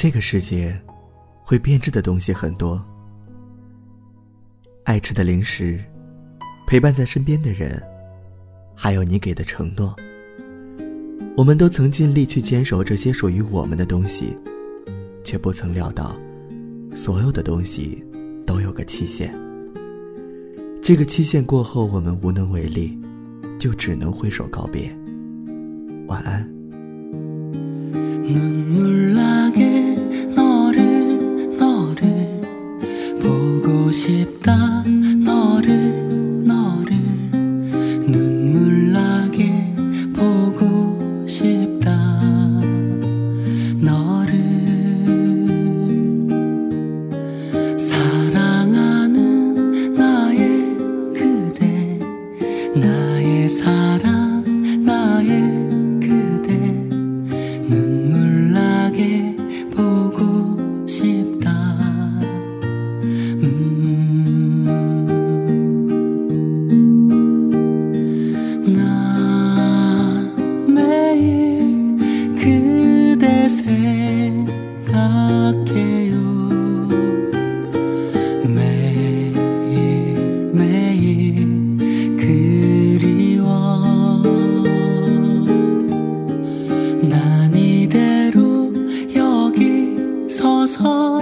这个世界会变质的东西很多，爱吃的零食，陪伴在身边的人，还有你给的承诺。我们都曾尽力去坚守这些属于我们的东西，却不曾料到，所有的东西都有个期限。这个期限过后，我们无能为力，就只能挥手告别。晚安。 생각해요. 매일 매일 그리워. 난 이대로 여기 서서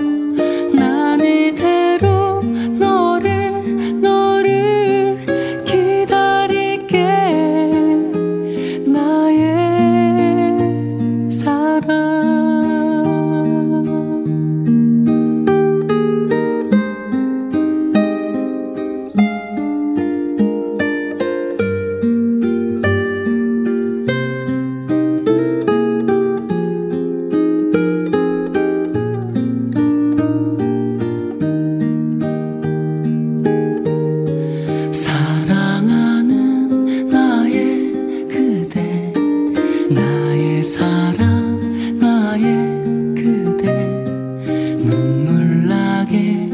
눈물 나게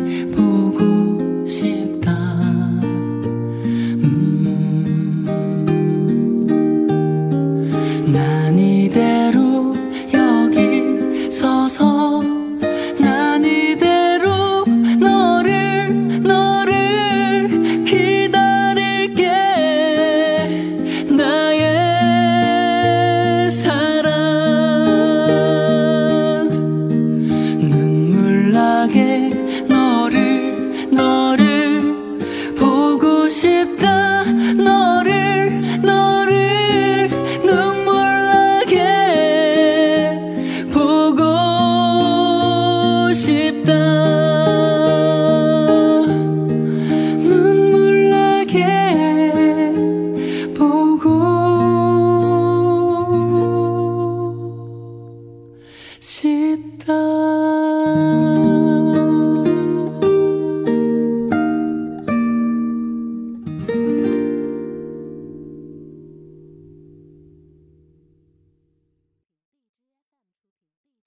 ship